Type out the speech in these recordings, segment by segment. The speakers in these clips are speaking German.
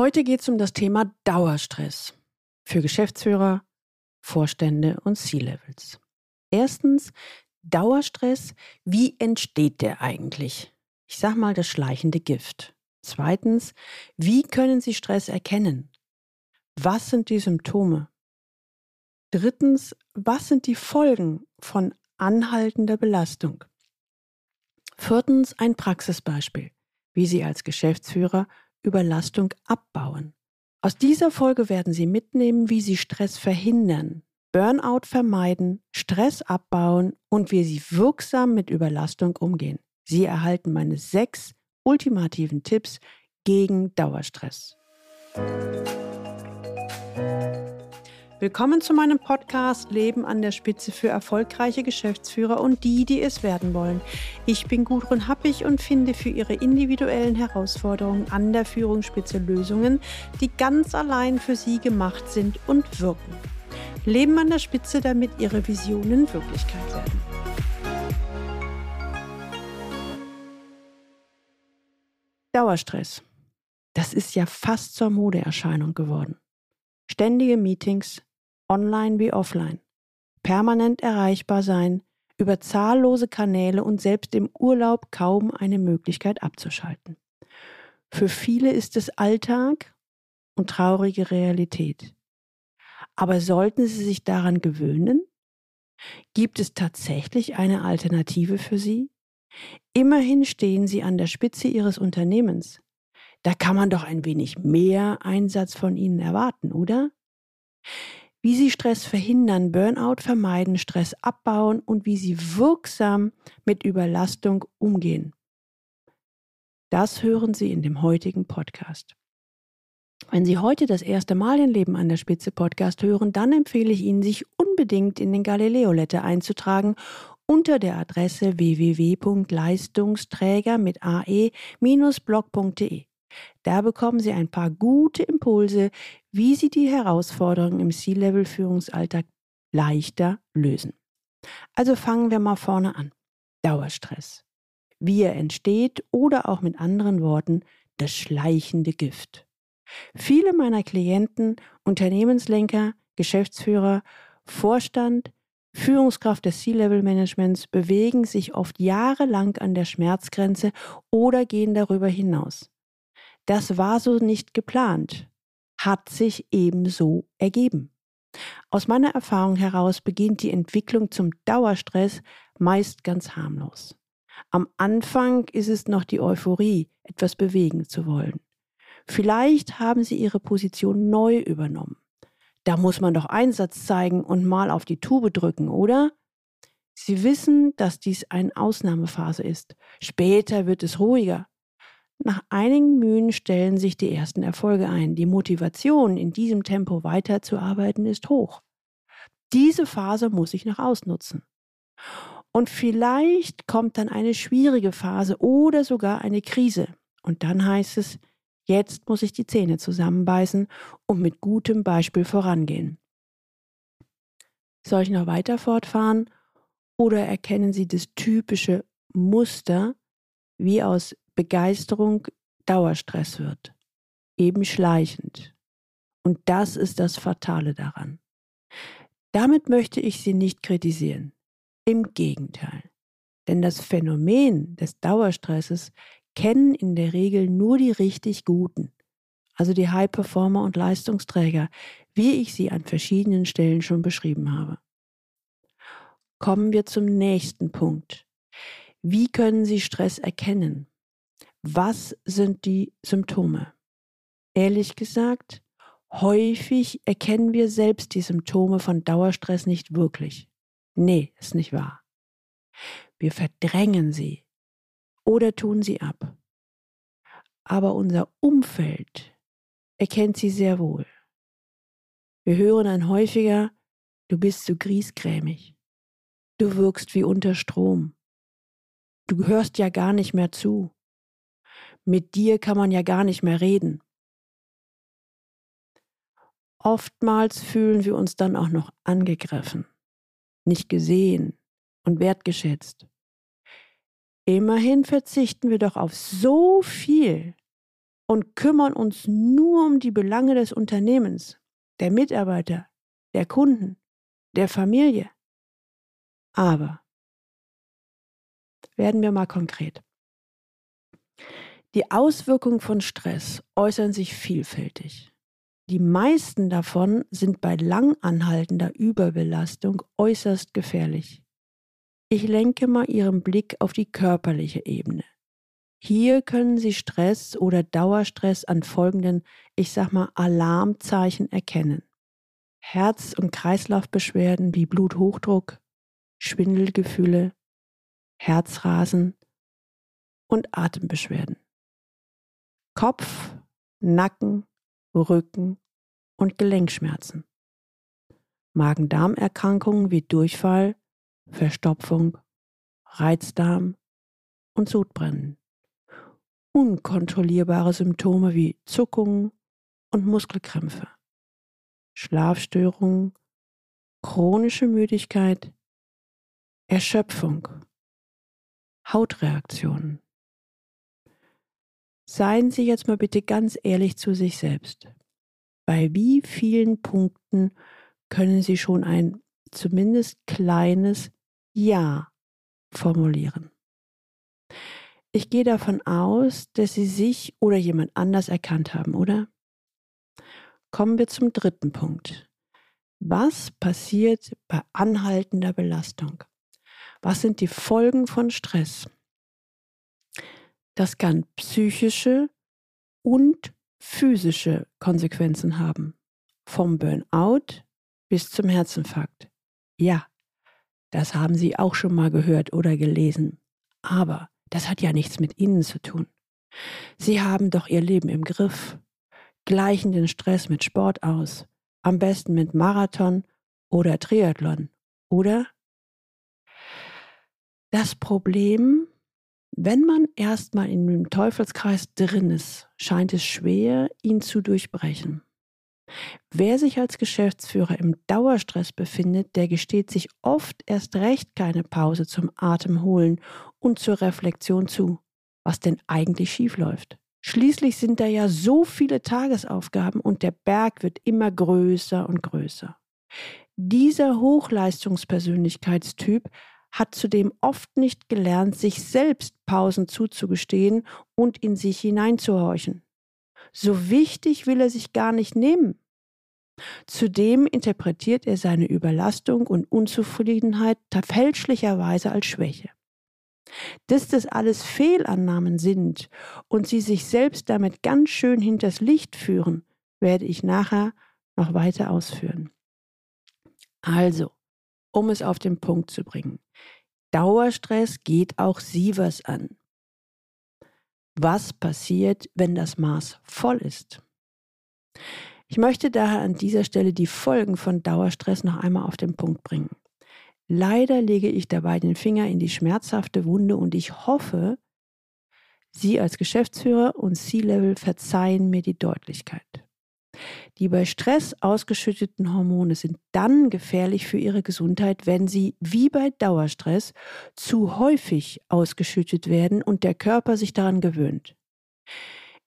Heute geht es um das Thema Dauerstress für Geschäftsführer, Vorstände und C-Levels. Erstens, Dauerstress, wie entsteht der eigentlich? Ich sage mal das schleichende Gift. Zweitens, wie können Sie Stress erkennen? Was sind die Symptome? Drittens, was sind die Folgen von anhaltender Belastung? Viertens, ein Praxisbeispiel, wie Sie als Geschäftsführer Überlastung abbauen. Aus dieser Folge werden Sie mitnehmen, wie Sie Stress verhindern, Burnout vermeiden, Stress abbauen und wie Sie wirksam mit Überlastung umgehen. Sie erhalten meine sechs ultimativen Tipps gegen Dauerstress. Willkommen zu meinem Podcast Leben an der Spitze für erfolgreiche Geschäftsführer und die, die es werden wollen. Ich bin Gudrun Happig und finde für Ihre individuellen Herausforderungen an der Führungsspitze Lösungen, die ganz allein für Sie gemacht sind und wirken. Leben an der Spitze, damit Ihre Visionen Wirklichkeit werden. Dauerstress. Das ist ja fast zur Modeerscheinung geworden. Ständige Meetings, online wie offline, permanent erreichbar sein, über zahllose Kanäle und selbst im Urlaub kaum eine Möglichkeit abzuschalten. Für viele ist es Alltag und traurige Realität. Aber sollten Sie sich daran gewöhnen? Gibt es tatsächlich eine Alternative für Sie? Immerhin stehen Sie an der Spitze Ihres Unternehmens. Da kann man doch ein wenig mehr Einsatz von Ihnen erwarten, oder? Wie sie Stress verhindern, Burnout vermeiden, Stress abbauen und wie sie wirksam mit Überlastung umgehen. Das hören Sie in dem heutigen Podcast. Wenn Sie heute das erste Mal den Leben an der Spitze Podcast hören, dann empfehle ich Ihnen, sich unbedingt in den Galileo Letter einzutragen unter der Adresse www.leistungsträger mit ae-blog.de. Da bekommen Sie ein paar gute Impulse, wie Sie die Herausforderungen im C-Level-Führungsalltag leichter lösen. Also fangen wir mal vorne an. Dauerstress. Wie er entsteht oder auch mit anderen Worten das schleichende Gift. Viele meiner Klienten, Unternehmenslenker, Geschäftsführer, Vorstand, Führungskraft des C-Level-Managements bewegen sich oft jahrelang an der Schmerzgrenze oder gehen darüber hinaus. Das war so nicht geplant, hat sich ebenso ergeben. Aus meiner Erfahrung heraus beginnt die Entwicklung zum Dauerstress meist ganz harmlos. Am Anfang ist es noch die Euphorie, etwas bewegen zu wollen. Vielleicht haben Sie Ihre Position neu übernommen. Da muss man doch Einsatz zeigen und mal auf die Tube drücken, oder? Sie wissen, dass dies eine Ausnahmephase ist. Später wird es ruhiger. Nach einigen Mühen stellen sich die ersten Erfolge ein. Die Motivation, in diesem Tempo weiterzuarbeiten, ist hoch. Diese Phase muss ich noch ausnutzen. Und vielleicht kommt dann eine schwierige Phase oder sogar eine Krise. Und dann heißt es, jetzt muss ich die Zähne zusammenbeißen und mit gutem Beispiel vorangehen. Soll ich noch weiter fortfahren? Oder erkennen Sie das typische Muster, wie aus Begeisterung Dauerstress wird, eben schleichend. Und das ist das Fatale daran. Damit möchte ich Sie nicht kritisieren. Im Gegenteil. Denn das Phänomen des Dauerstresses kennen in der Regel nur die richtig Guten, also die High-Performer und Leistungsträger, wie ich sie an verschiedenen Stellen schon beschrieben habe. Kommen wir zum nächsten Punkt. Wie können Sie Stress erkennen? Was sind die Symptome? Ehrlich gesagt, häufig erkennen wir selbst die Symptome von Dauerstress nicht wirklich. Nee, ist nicht wahr. Wir verdrängen sie oder tun sie ab. Aber unser Umfeld erkennt sie sehr wohl. Wir hören dann häufiger, du bist zu griesgrämig. Du wirkst wie unter Strom. Du hörst ja gar nicht mehr zu. Mit dir kann man ja gar nicht mehr reden. Oftmals fühlen wir uns dann auch noch angegriffen, nicht gesehen und wertgeschätzt. Immerhin verzichten wir doch auf so viel und kümmern uns nur um die Belange des Unternehmens, der Mitarbeiter, der Kunden, der Familie. Aber werden wir mal konkret. Die Auswirkungen von Stress äußern sich vielfältig. Die meisten davon sind bei lang anhaltender Überbelastung äußerst gefährlich. Ich lenke mal Ihren Blick auf die körperliche Ebene. Hier können Sie Stress oder Dauerstress an folgenden, ich sag mal, Alarmzeichen erkennen. Herz- und Kreislaufbeschwerden wie Bluthochdruck, Schwindelgefühle, Herzrasen und Atembeschwerden. Kopf, Nacken, Rücken und Gelenkschmerzen. Magen-Darm-Erkrankungen wie Durchfall, Verstopfung, Reizdarm und Sodbrennen. Unkontrollierbare Symptome wie Zuckungen und Muskelkrämpfe. Schlafstörungen, chronische Müdigkeit, Erschöpfung, Hautreaktionen. Seien Sie jetzt mal bitte ganz ehrlich zu sich selbst. Bei wie vielen Punkten können Sie schon ein zumindest kleines Ja formulieren? Ich gehe davon aus, dass Sie sich oder jemand anders erkannt haben, oder? Kommen wir zum dritten Punkt. Was passiert bei anhaltender Belastung? Was sind die Folgen von Stress? Das kann psychische und physische Konsequenzen haben. Vom Burnout bis zum Herzinfarkt. Ja, das haben Sie auch schon mal gehört oder gelesen. Aber das hat ja nichts mit Ihnen zu tun. Sie haben doch Ihr Leben im Griff, gleichen den Stress mit Sport aus, am besten mit Marathon oder Triathlon, oder? Das Problem wenn man erstmal in dem Teufelskreis drin ist, scheint es schwer, ihn zu durchbrechen. Wer sich als Geschäftsführer im Dauerstress befindet, der gesteht sich oft erst recht keine Pause zum Atemholen und zur Reflexion zu, was denn eigentlich schiefläuft. Schließlich sind da ja so viele Tagesaufgaben und der Berg wird immer größer und größer. Dieser Hochleistungspersönlichkeitstyp hat zudem oft nicht gelernt, sich selbst Pausen zuzugestehen und in sich hineinzuhorchen. So wichtig will er sich gar nicht nehmen. Zudem interpretiert er seine Überlastung und Unzufriedenheit fälschlicherweise als Schwäche. Dass das alles Fehlannahmen sind und sie sich selbst damit ganz schön hinters Licht führen, werde ich nachher noch weiter ausführen. Also, um es auf den Punkt zu bringen. Dauerstress geht auch Sie was an. Was passiert, wenn das Maß voll ist? Ich möchte daher an dieser Stelle die Folgen von Dauerstress noch einmal auf den Punkt bringen. Leider lege ich dabei den Finger in die schmerzhafte Wunde und ich hoffe, Sie als Geschäftsführer und C-Level verzeihen mir die Deutlichkeit. Die bei Stress ausgeschütteten Hormone sind dann gefährlich für ihre Gesundheit, wenn sie, wie bei Dauerstress, zu häufig ausgeschüttet werden und der Körper sich daran gewöhnt.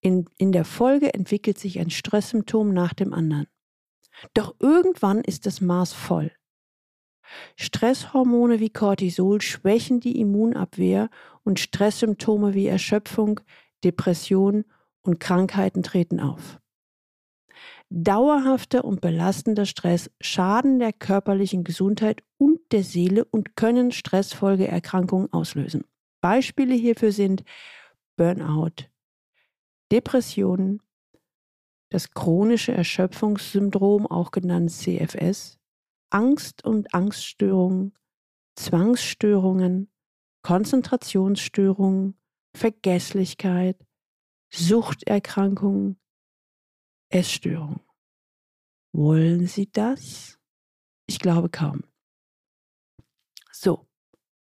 In, in der Folge entwickelt sich ein Stresssymptom nach dem anderen. Doch irgendwann ist das Maß voll. Stresshormone wie Cortisol schwächen die Immunabwehr und Stresssymptome wie Erschöpfung, Depression und Krankheiten treten auf. Dauerhafter und belastender Stress schaden der körperlichen Gesundheit und der Seele und können Stressfolgeerkrankungen auslösen. Beispiele hierfür sind Burnout, Depressionen, das chronische Erschöpfungssyndrom, auch genannt CFS, Angst und Angststörungen, Zwangsstörungen, Konzentrationsstörungen, Vergesslichkeit, Suchterkrankungen, Essstörung. Wollen Sie das? Ich glaube kaum. So,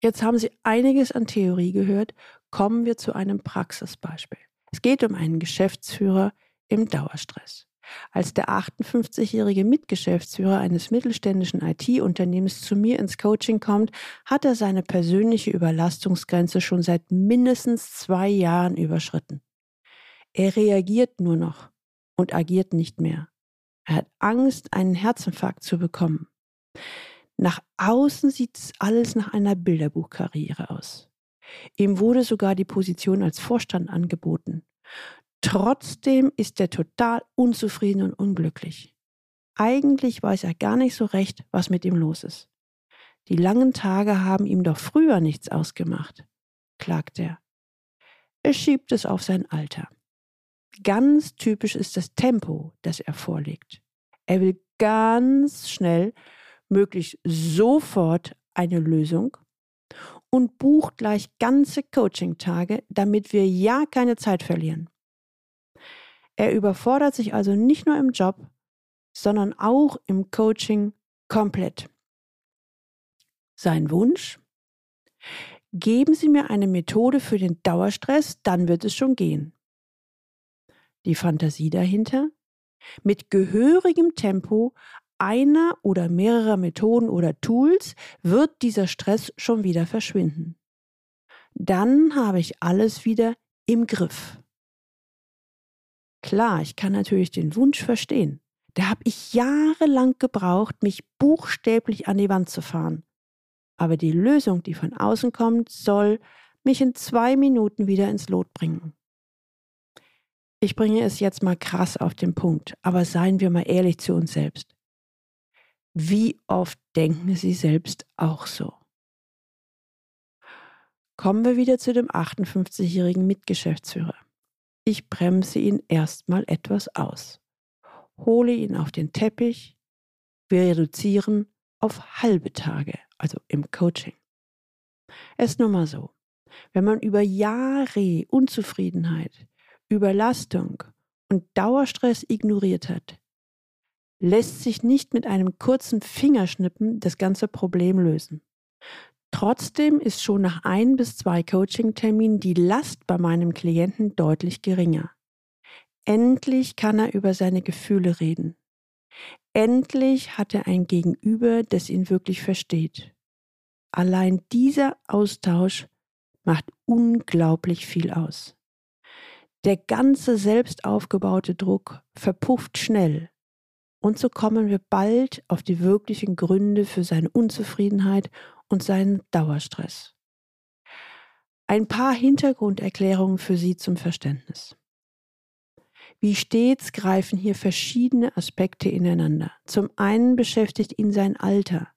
jetzt haben Sie einiges an Theorie gehört. Kommen wir zu einem Praxisbeispiel. Es geht um einen Geschäftsführer im Dauerstress. Als der 58-jährige Mitgeschäftsführer eines mittelständischen IT-Unternehmens zu mir ins Coaching kommt, hat er seine persönliche Überlastungsgrenze schon seit mindestens zwei Jahren überschritten. Er reagiert nur noch und agiert nicht mehr. Er hat Angst, einen Herzinfarkt zu bekommen. Nach außen sieht es alles nach einer Bilderbuchkarriere aus. Ihm wurde sogar die Position als Vorstand angeboten. Trotzdem ist er total unzufrieden und unglücklich. Eigentlich weiß er gar nicht so recht, was mit ihm los ist. Die langen Tage haben ihm doch früher nichts ausgemacht, klagt er. Er schiebt es auf sein Alter. Ganz typisch ist das Tempo, das er vorlegt. Er will ganz schnell, möglichst sofort eine Lösung und bucht gleich ganze Coaching-Tage, damit wir ja keine Zeit verlieren. Er überfordert sich also nicht nur im Job, sondern auch im Coaching komplett. Sein Wunsch? Geben Sie mir eine Methode für den Dauerstress, dann wird es schon gehen. Die Fantasie dahinter? Mit gehörigem Tempo einer oder mehrerer Methoden oder Tools wird dieser Stress schon wieder verschwinden. Dann habe ich alles wieder im Griff. Klar, ich kann natürlich den Wunsch verstehen. Da habe ich jahrelang gebraucht, mich buchstäblich an die Wand zu fahren. Aber die Lösung, die von außen kommt, soll mich in zwei Minuten wieder ins Lot bringen. Ich bringe es jetzt mal krass auf den Punkt, aber seien wir mal ehrlich zu uns selbst. Wie oft denken Sie selbst auch so? Kommen wir wieder zu dem 58-jährigen Mitgeschäftsführer. Ich bremse ihn erstmal etwas aus, hole ihn auf den Teppich, wir reduzieren auf halbe Tage, also im Coaching. Es ist nun mal so, wenn man über Jahre Unzufriedenheit, Überlastung und Dauerstress ignoriert hat, lässt sich nicht mit einem kurzen Fingerschnippen das ganze Problem lösen. Trotzdem ist schon nach ein bis zwei Coaching-Terminen die Last bei meinem Klienten deutlich geringer. Endlich kann er über seine Gefühle reden. Endlich hat er ein Gegenüber, das ihn wirklich versteht. Allein dieser Austausch macht unglaublich viel aus. Der ganze selbst aufgebaute Druck verpufft schnell, und so kommen wir bald auf die wirklichen Gründe für seine Unzufriedenheit und seinen Dauerstress. Ein paar Hintergrunderklärungen für Sie zum Verständnis. Wie stets greifen hier verschiedene Aspekte ineinander. Zum einen beschäftigt ihn sein Alter.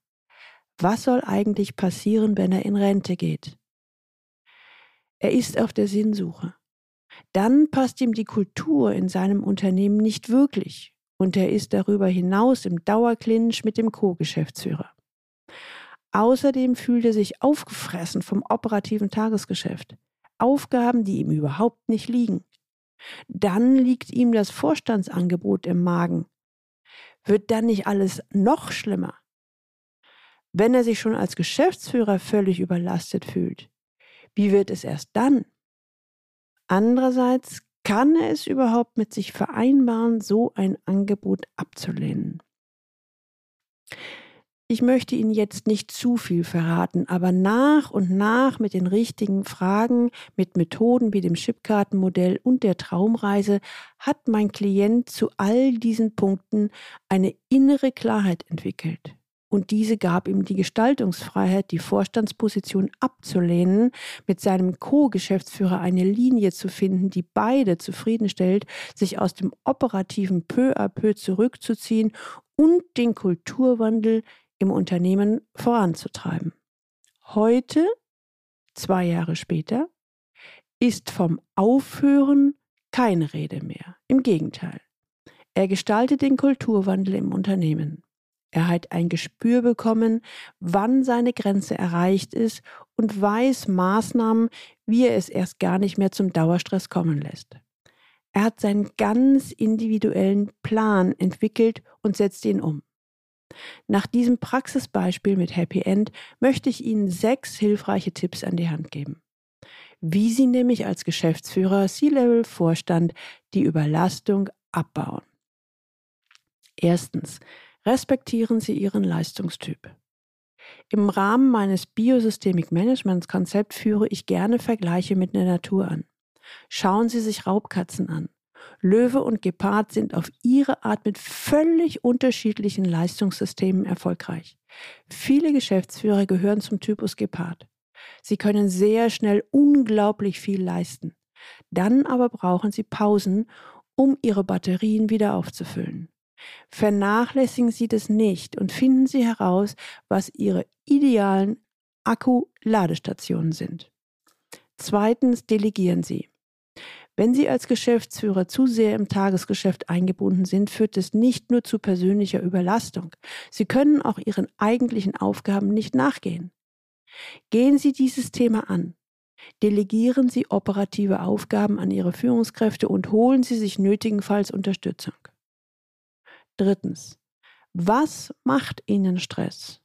Was soll eigentlich passieren, wenn er in Rente geht? Er ist auf der Sinnsuche. Dann passt ihm die Kultur in seinem Unternehmen nicht wirklich und er ist darüber hinaus im Dauerclinch mit dem Co-Geschäftsführer. Außerdem fühlt er sich aufgefressen vom operativen Tagesgeschäft. Aufgaben, die ihm überhaupt nicht liegen. Dann liegt ihm das Vorstandsangebot im Magen. Wird dann nicht alles noch schlimmer? Wenn er sich schon als Geschäftsführer völlig überlastet fühlt, wie wird es erst dann? Andererseits kann er es überhaupt mit sich vereinbaren, so ein Angebot abzulehnen? Ich möchte Ihnen jetzt nicht zu viel verraten, aber nach und nach mit den richtigen Fragen, mit Methoden wie dem Chipkartenmodell und der Traumreise hat mein Klient zu all diesen Punkten eine innere Klarheit entwickelt. Und diese gab ihm die Gestaltungsfreiheit, die Vorstandsposition abzulehnen, mit seinem Co-Geschäftsführer eine Linie zu finden, die beide zufriedenstellt, sich aus dem operativen peu à peu zurückzuziehen und den Kulturwandel im Unternehmen voranzutreiben. Heute, zwei Jahre später, ist vom Aufhören keine Rede mehr. Im Gegenteil. Er gestaltet den Kulturwandel im Unternehmen. Er hat ein Gespür bekommen, wann seine Grenze erreicht ist und weiß Maßnahmen, wie er es erst gar nicht mehr zum Dauerstress kommen lässt. Er hat seinen ganz individuellen Plan entwickelt und setzt ihn um. Nach diesem Praxisbeispiel mit Happy End möchte ich Ihnen sechs hilfreiche Tipps an die Hand geben. Wie Sie nämlich als Geschäftsführer, C-Level-Vorstand die Überlastung abbauen. Erstens, respektieren Sie Ihren Leistungstyp. Im Rahmen meines Biosystemic Management Konzepts führe ich gerne Vergleiche mit der Natur an. Schauen Sie sich Raubkatzen an. Löwe und Gepard sind auf ihre Art mit völlig unterschiedlichen Leistungssystemen erfolgreich. Viele Geschäftsführer gehören zum Typus Gepard. Sie können sehr schnell unglaublich viel leisten. Dann aber brauchen sie Pausen, um ihre Batterien wieder aufzufüllen. Vernachlässigen Sie das nicht und finden Sie heraus, was Ihre idealen Akku-Ladestationen sind. Zweitens delegieren Sie. Wenn Sie als Geschäftsführer zu sehr im Tagesgeschäft eingebunden sind, führt es nicht nur zu persönlicher Überlastung. Sie können auch Ihren eigentlichen Aufgaben nicht nachgehen. Gehen Sie dieses Thema an. Delegieren Sie operative Aufgaben an Ihre Führungskräfte und holen Sie sich nötigenfalls Unterstützung. Drittens. Was macht Ihnen Stress?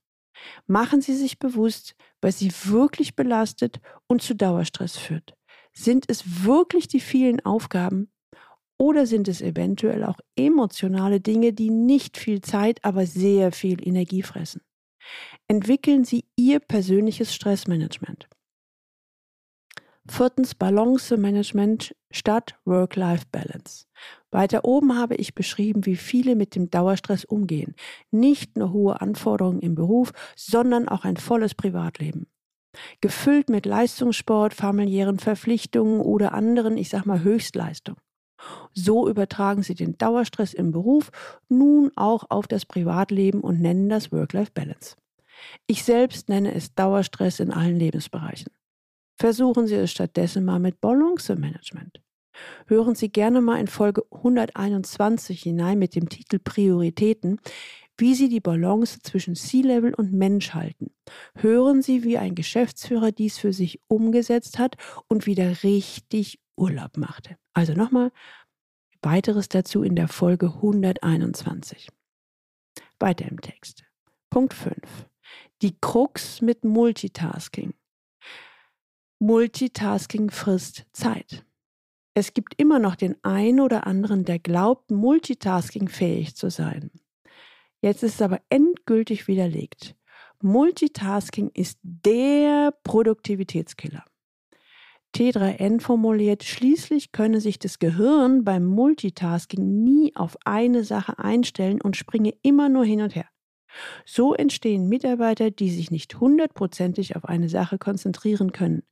Machen Sie sich bewusst, was Sie wirklich belastet und zu Dauerstress führt. Sind es wirklich die vielen Aufgaben oder sind es eventuell auch emotionale Dinge, die nicht viel Zeit, aber sehr viel Energie fressen? Entwickeln Sie Ihr persönliches Stressmanagement. Viertens Balance-Management statt Work-Life-Balance. Weiter oben habe ich beschrieben, wie viele mit dem Dauerstress umgehen. Nicht nur hohe Anforderungen im Beruf, sondern auch ein volles Privatleben gefüllt mit Leistungssport, familiären Verpflichtungen oder anderen, ich sag mal, Höchstleistungen. So übertragen sie den Dauerstress im Beruf nun auch auf das Privatleben und nennen das Work-Life-Balance. Ich selbst nenne es Dauerstress in allen Lebensbereichen. Versuchen Sie es stattdessen mal mit Balance-Management. Hören Sie gerne mal in Folge 121 hinein mit dem Titel Prioritäten, wie Sie die Balance zwischen C-Level und Mensch halten. Hören Sie, wie ein Geschäftsführer dies für sich umgesetzt hat und wieder richtig Urlaub machte. Also nochmal, weiteres dazu in der Folge 121. Weiter im Text. Punkt 5. Die Krux mit Multitasking. Multitasking frisst Zeit. Es gibt immer noch den einen oder anderen, der glaubt, Multitasking fähig zu sein. Jetzt ist es aber endgültig widerlegt. Multitasking ist der Produktivitätskiller. T3N formuliert, schließlich könne sich das Gehirn beim Multitasking nie auf eine Sache einstellen und springe immer nur hin und her. So entstehen Mitarbeiter, die sich nicht hundertprozentig auf eine Sache konzentrieren können,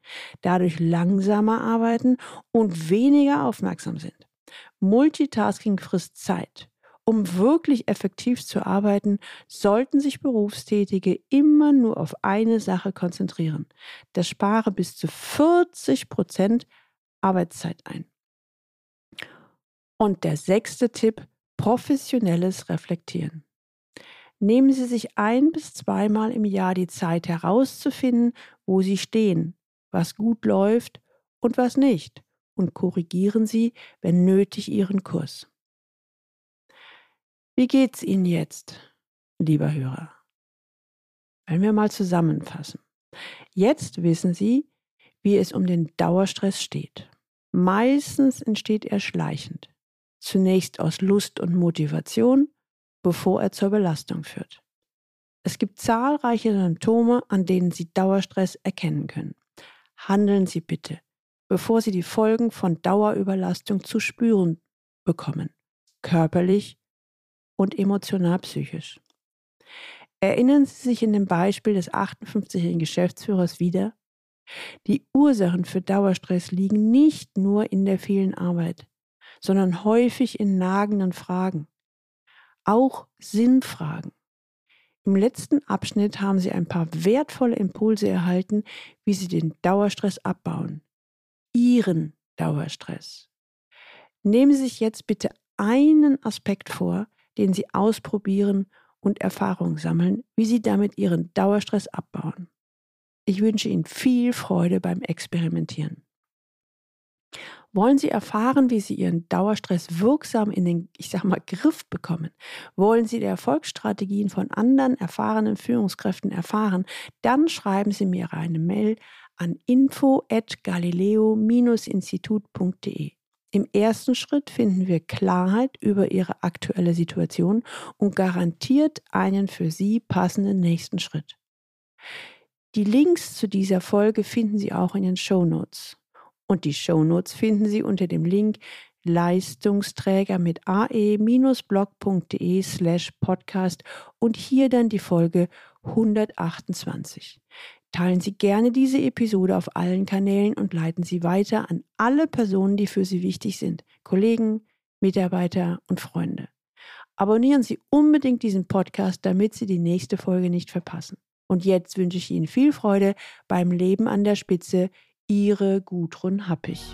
dadurch langsamer arbeiten und weniger aufmerksam sind. Multitasking frisst Zeit. Um wirklich effektiv zu arbeiten, sollten sich Berufstätige immer nur auf eine Sache konzentrieren. Das spare bis zu 40 Prozent Arbeitszeit ein. Und der sechste Tipp, professionelles Reflektieren. Nehmen Sie sich ein bis zweimal im Jahr die Zeit herauszufinden, wo Sie stehen, was gut läuft und was nicht, und korrigieren Sie, wenn nötig, Ihren Kurs. Wie geht's Ihnen jetzt, lieber Hörer? Wenn wir mal zusammenfassen. Jetzt wissen Sie, wie es um den Dauerstress steht. Meistens entsteht er schleichend. Zunächst aus Lust und Motivation, bevor er zur Belastung führt. Es gibt zahlreiche Symptome, an denen Sie Dauerstress erkennen können. Handeln Sie bitte, bevor Sie die Folgen von Dauerüberlastung zu spüren bekommen, körperlich und emotional-psychisch. Erinnern Sie sich in dem Beispiel des 58-jährigen Geschäftsführers wieder? Die Ursachen für Dauerstress liegen nicht nur in der vielen Arbeit, sondern häufig in nagenden Fragen, auch Sinnfragen. Im letzten Abschnitt haben Sie ein paar wertvolle Impulse erhalten, wie Sie den Dauerstress abbauen. Ihren Dauerstress. Nehmen Sie sich jetzt bitte einen Aspekt vor, den Sie ausprobieren und Erfahrung sammeln, wie Sie damit Ihren Dauerstress abbauen. Ich wünsche Ihnen viel Freude beim Experimentieren. Wollen Sie erfahren, wie Sie Ihren Dauerstress wirksam in den, ich sag mal, Griff bekommen? Wollen Sie die Erfolgsstrategien von anderen erfahrenen Führungskräften erfahren? Dann schreiben Sie mir eine Mail an info at galileo-institut.de. Im ersten Schritt finden wir Klarheit über Ihre aktuelle Situation und garantiert einen für Sie passenden nächsten Schritt. Die Links zu dieser Folge finden Sie auch in den Show Notes. Und die Shownotes finden Sie unter dem Link Leistungsträger mit ae-blog.de slash podcast und hier dann die Folge 128. Teilen Sie gerne diese Episode auf allen Kanälen und leiten Sie weiter an alle Personen, die für Sie wichtig sind, Kollegen, Mitarbeiter und Freunde. Abonnieren Sie unbedingt diesen Podcast, damit Sie die nächste Folge nicht verpassen. Und jetzt wünsche ich Ihnen viel Freude beim Leben an der Spitze. Ihre Gudrun Happich.